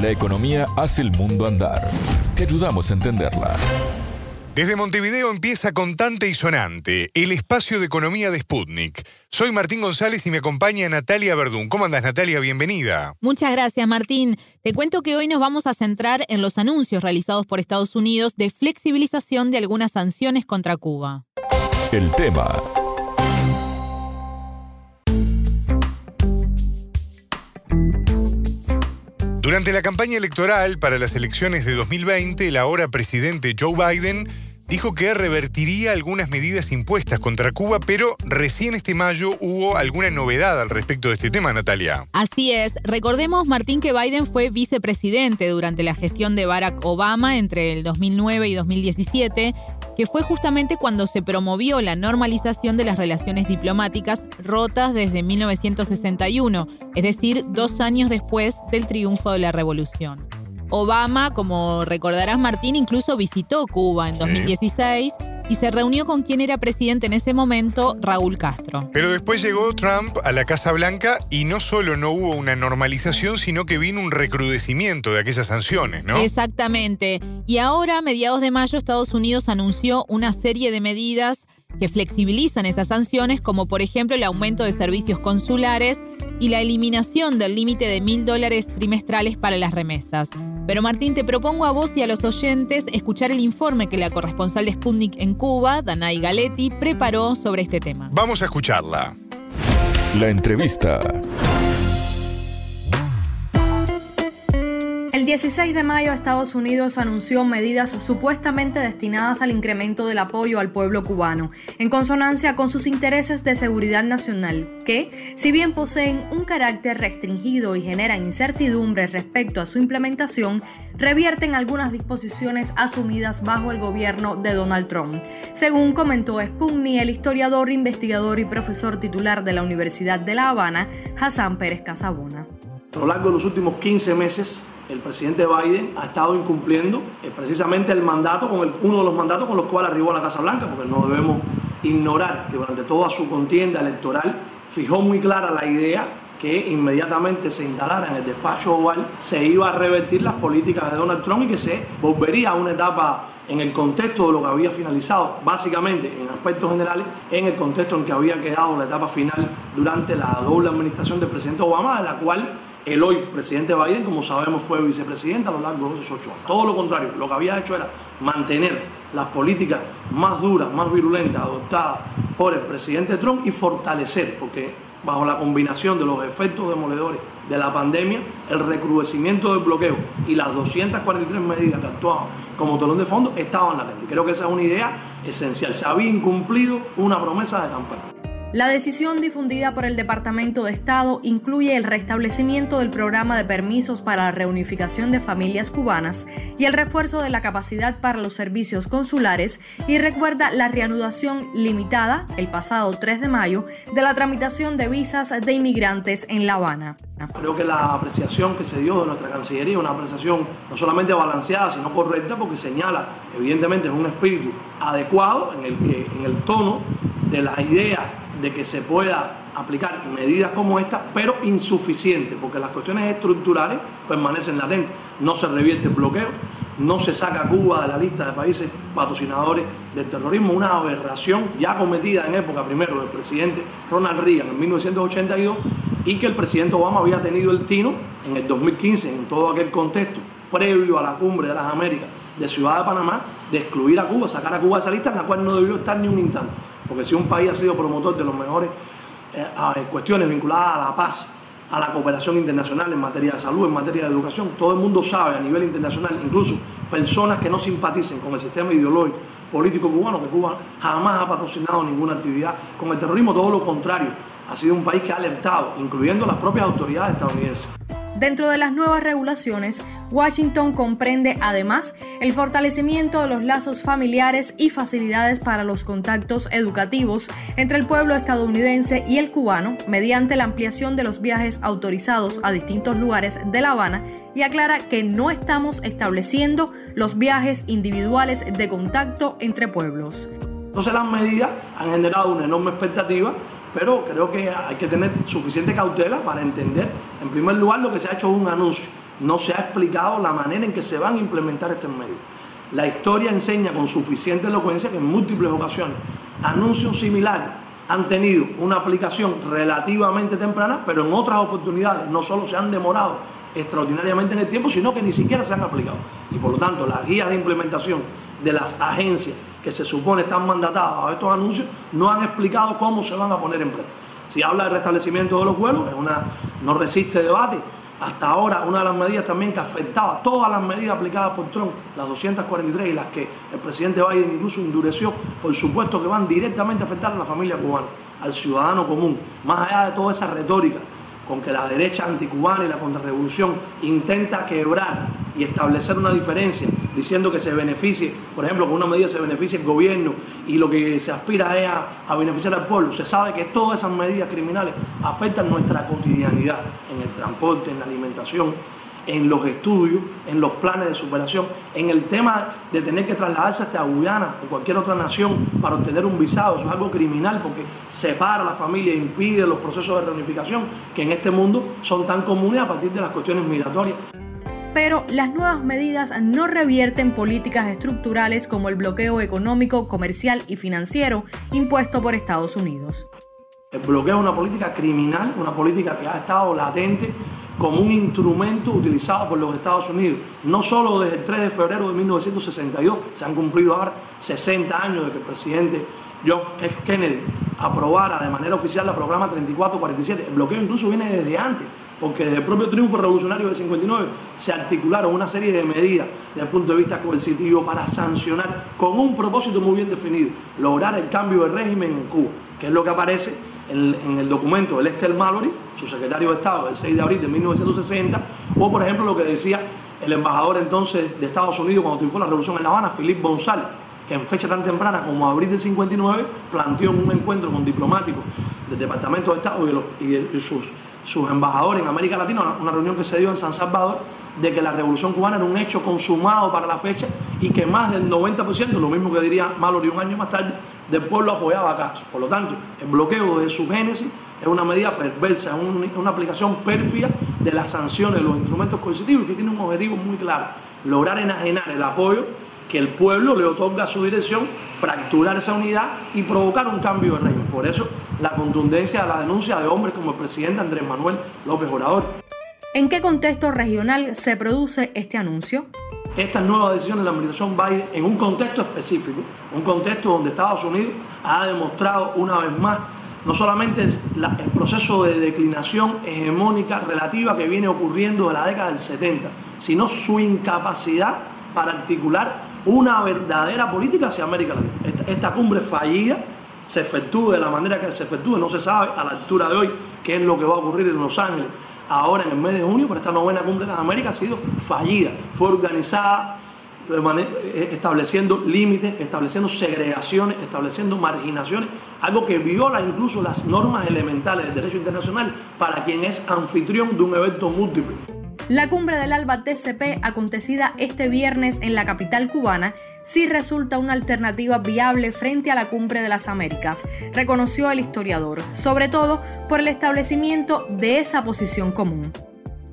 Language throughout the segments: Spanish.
La economía hace el mundo andar. Te ayudamos a entenderla. Desde Montevideo empieza Contante y Sonante, el espacio de economía de Sputnik. Soy Martín González y me acompaña Natalia Verdún. ¿Cómo andas, Natalia? Bienvenida. Muchas gracias, Martín. Te cuento que hoy nos vamos a centrar en los anuncios realizados por Estados Unidos de flexibilización de algunas sanciones contra Cuba. El tema Durante la campaña electoral para las elecciones de 2020, el ahora presidente Joe Biden dijo que revertiría algunas medidas impuestas contra Cuba, pero recién este mayo hubo alguna novedad al respecto de este tema, Natalia. Así es. Recordemos, Martín, que Biden fue vicepresidente durante la gestión de Barack Obama entre el 2009 y 2017 que fue justamente cuando se promovió la normalización de las relaciones diplomáticas rotas desde 1961, es decir, dos años después del triunfo de la revolución. Obama, como recordarás Martín, incluso visitó Cuba en 2016 y se reunió con quien era presidente en ese momento, Raúl Castro. Pero después llegó Trump a la Casa Blanca y no solo no hubo una normalización, sino que vino un recrudecimiento de aquellas sanciones, ¿no? Exactamente. Y ahora, a mediados de mayo, Estados Unidos anunció una serie de medidas que flexibilizan esas sanciones, como por ejemplo el aumento de servicios consulares y la eliminación del límite de mil dólares trimestrales para las remesas. Pero Martín, te propongo a vos y a los oyentes escuchar el informe que la corresponsal de Sputnik en Cuba, Danay Galetti, preparó sobre este tema. Vamos a escucharla. La entrevista. 16 de mayo Estados Unidos anunció medidas supuestamente destinadas al incremento del apoyo al pueblo cubano, en consonancia con sus intereses de seguridad nacional, que, si bien poseen un carácter restringido y generan incertidumbre respecto a su implementación, revierten algunas disposiciones asumidas bajo el gobierno de Donald Trump. Según comentó Spugni, el historiador, investigador y profesor titular de la Universidad de La Habana, Hassan Pérez Casabona. A lo largo de los últimos 15 meses, el presidente Biden ha estado incumpliendo eh, precisamente el mandato, con uno de los mandatos con los cuales arribó a la Casa Blanca, porque no debemos ignorar que durante toda su contienda electoral fijó muy clara la idea que inmediatamente se instalara en el despacho oval, se iba a revertir las políticas de Donald Trump y que se volvería a una etapa en el contexto de lo que había finalizado, básicamente en aspectos generales, en el contexto en que había quedado la etapa final durante la doble administración del presidente Obama, de la cual el hoy presidente Biden, como sabemos, fue vicepresidente a lo largo de esos ocho años. Todo lo contrario, lo que había hecho era mantener las políticas más duras, más virulentas adoptadas por el presidente Trump y fortalecer, porque bajo la combinación de los efectos demoledores de la pandemia, el recrudecimiento del bloqueo y las 243 medidas que actuaban como telón de fondo estaban latentes. Creo que esa es una idea esencial. Se había incumplido una promesa de campaña. La decisión difundida por el Departamento de Estado incluye el restablecimiento del programa de permisos para la reunificación de familias cubanas y el refuerzo de la capacidad para los servicios consulares y recuerda la reanudación limitada, el pasado 3 de mayo, de la tramitación de visas de inmigrantes en La Habana. Creo que la apreciación que se dio de nuestra Cancillería es una apreciación no solamente balanceada, sino correcta, porque señala, evidentemente, es un espíritu adecuado en el que en el tono de la idea de que se pueda aplicar medidas como esta, pero insuficiente, porque las cuestiones estructurales permanecen latentes. No se revierte el bloqueo, no se saca Cuba de la lista de países patrocinadores del terrorismo, una aberración ya cometida en época primero del presidente Ronald Reagan en 1982 y que el presidente Obama había tenido el tino en el 2015, en todo aquel contexto previo a la cumbre de las Américas de Ciudad de Panamá, de excluir a Cuba, sacar a Cuba de esa lista en la cual no debió estar ni un instante. Porque si un país ha sido promotor de los mejores eh, cuestiones vinculadas a la paz, a la cooperación internacional en materia de salud, en materia de educación, todo el mundo sabe a nivel internacional, incluso personas que no simpaticen con el sistema ideológico político cubano, que Cuba jamás ha patrocinado ninguna actividad con el terrorismo, todo lo contrario, ha sido un país que ha alertado, incluyendo las propias autoridades estadounidenses. Dentro de las nuevas regulaciones, Washington comprende además el fortalecimiento de los lazos familiares y facilidades para los contactos educativos entre el pueblo estadounidense y el cubano mediante la ampliación de los viajes autorizados a distintos lugares de La Habana y aclara que no estamos estableciendo los viajes individuales de contacto entre pueblos. Entonces las medidas han generado una enorme expectativa pero creo que hay que tener suficiente cautela para entender, en primer lugar, lo que se ha hecho un anuncio. no se ha explicado la manera en que se van a implementar estos medios. La historia enseña con suficiente elocuencia que en múltiples ocasiones anuncios similares han tenido una aplicación relativamente temprana, pero en otras oportunidades no solo se han demorado extraordinariamente en el tiempo, sino que ni siquiera se han aplicado. Y por lo tanto, las guías de implementación de las agencias que se supone están mandatadas a estos anuncios no han explicado cómo se van a poner en práctica. Si habla de restablecimiento de los vuelos, es una, no resiste debate. Hasta ahora, una de las medidas también que afectaba todas las medidas aplicadas por Trump, las 243 y las que el presidente Biden incluso endureció, por supuesto que van directamente a afectar a la familia cubana, al ciudadano común, más allá de toda esa retórica con que la derecha anticubana y la contrarrevolución intenta quebrar y establecer una diferencia, diciendo que se beneficie, por ejemplo, con una medida se beneficie el gobierno y lo que se aspira es a, beneficiar al pueblo. Se sabe que todas esas medidas criminales afectan nuestra cotidianidad en el transporte, en la alimentación, en los estudios, en los planes de superación, en el tema de tener que trasladarse hasta Guyana o cualquier otra nación para obtener un visado. Eso es algo criminal porque separa a la familia, impide los procesos de reunificación que en este mundo son tan comunes a partir de las cuestiones migratorias. Pero las nuevas medidas no revierten políticas estructurales como el bloqueo económico, comercial y financiero impuesto por Estados Unidos. El bloqueo es una política criminal, una política que ha estado latente como un instrumento utilizado por los Estados Unidos, no solo desde el 3 de febrero de 1962, se han cumplido ahora 60 años de que el presidente John F. Kennedy aprobara de manera oficial la programa 3447, el bloqueo incluso viene desde antes, porque desde el propio triunfo revolucionario del 59 se articularon una serie de medidas desde el punto de vista coercitivo para sancionar con un propósito muy bien definido, lograr el cambio de régimen en Cuba, que es lo que aparece en, el documento de Lester Mallory, su secretario de Estado del 6 de abril de 1960, o por ejemplo lo que decía el embajador entonces de Estados Unidos cuando triunfó la revolución en La Habana, Philippe Bonsal, que en fecha tan temprana como abril del 59 planteó un encuentro con diplomáticos del Departamento de Estado y, sus, sus embajadores en América Latina, una reunión que se dio en San Salvador, de que la revolución cubana era un hecho consumado para la fecha y que más del 90%, lo mismo que diría Mallory un año más tarde, del pueblo apoyaba a Castro. Por lo tanto, el bloqueo de su génesis es una medida perversa, es una aplicación pérfida de las sanciones, de los instrumentos coercitivos que tiene un objetivo muy claro, lograr enajenar el apoyo que el pueblo le otorga su dirección, fracturar esa unidad y provocar un cambio de régimen. Por eso la contundencia de la denuncia de hombres como el presidente Andrés Manuel López Obrador. ¿En qué contexto regional se produce este anuncio? Estas nuevas decisiones de la administración Biden en un contexto específico, un contexto donde Estados Unidos ha demostrado una vez más no solamente el proceso de declinación hegemónica relativa que viene ocurriendo de la década del 70, sino su incapacidad para articular una verdadera política hacia América Latina. Esta, cumbre fallida se efectúe de la manera que se efectúe, no se sabe a la altura de hoy qué es lo que va a ocurrir en Los Ángeles ahora en el mes de junio, pero esta novena cumbre de las Américas ha sido fallida. Fue organizada eh, estableciendo límites, estableciendo segregaciones, estableciendo marginaciones, algo que viola incluso las normas elementales del derecho internacional para quien es anfitrión de un evento múltiple. La cumbre del ALBA TCP, acontecida este viernes en la capital cubana, sí resulta una alternativa viable frente a la cumbre de las Américas, reconoció el historiador, sobre todo por el establecimiento de esa posición común.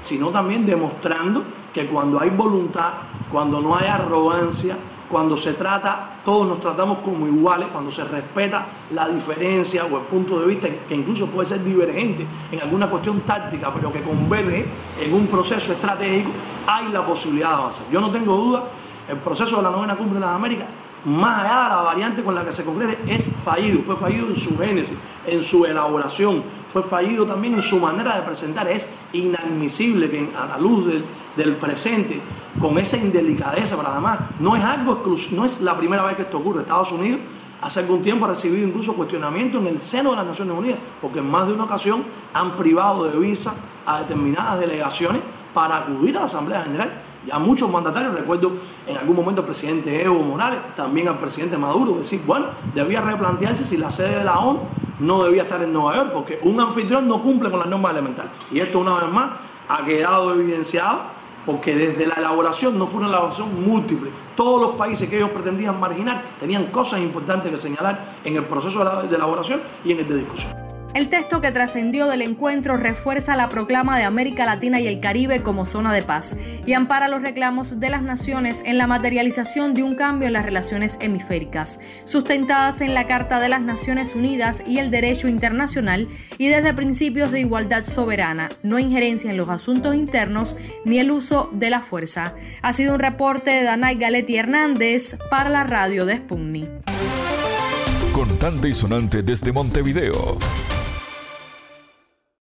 Sino también demostrando que cuando hay voluntad, cuando no hay arrogancia, cuando se trata, todos nos tratamos como iguales, cuando se respeta la diferencia o el punto de vista, que incluso puede ser divergente en alguna cuestión táctica, pero que converge en un proceso estratégico, hay la posibilidad de avanzar. Yo no tengo duda, el proceso de la novena cumbre de las Américas, más allá de la variante con la que se concrete, es fallido, fue fallido en su génesis, en su elaboración, fue fallido también en su manera de presentar. Es inadmisible que a la luz del, del presente con esa indelicadeza, pero además no es algo no es la primera vez que esto ocurre. Estados Unidos hace algún tiempo ha recibido incluso cuestionamiento en el seno de las Naciones Unidas, porque en más de una ocasión han privado de visa a determinadas delegaciones para acudir a la Asamblea General. Ya muchos mandatarios, recuerdo en algún momento al presidente Evo Morales, también al presidente Maduro, decir, bueno, debía replantearse si la sede de la ONU no debía estar en Nueva York, porque un anfitrión no cumple con las normas elementales. Y esto una vez más ha quedado evidenciado porque desde la elaboración no fue una elaboración múltiple. Todos los países que ellos pretendían marginar tenían cosas importantes que señalar en el proceso de elaboración y en el de discusión. El texto que trascendió del encuentro refuerza la proclama de América Latina y el Caribe como zona de paz y ampara los reclamos de las naciones en la materialización de un cambio en las relaciones hemisféricas, sustentadas en la Carta de las Naciones Unidas y el derecho internacional y desde principios de igualdad soberana, no injerencia en los asuntos internos ni el uso de la fuerza. Ha sido un reporte de Danay Galetti Hernández para la radio de Sputnik. Contante y sonante desde Montevideo.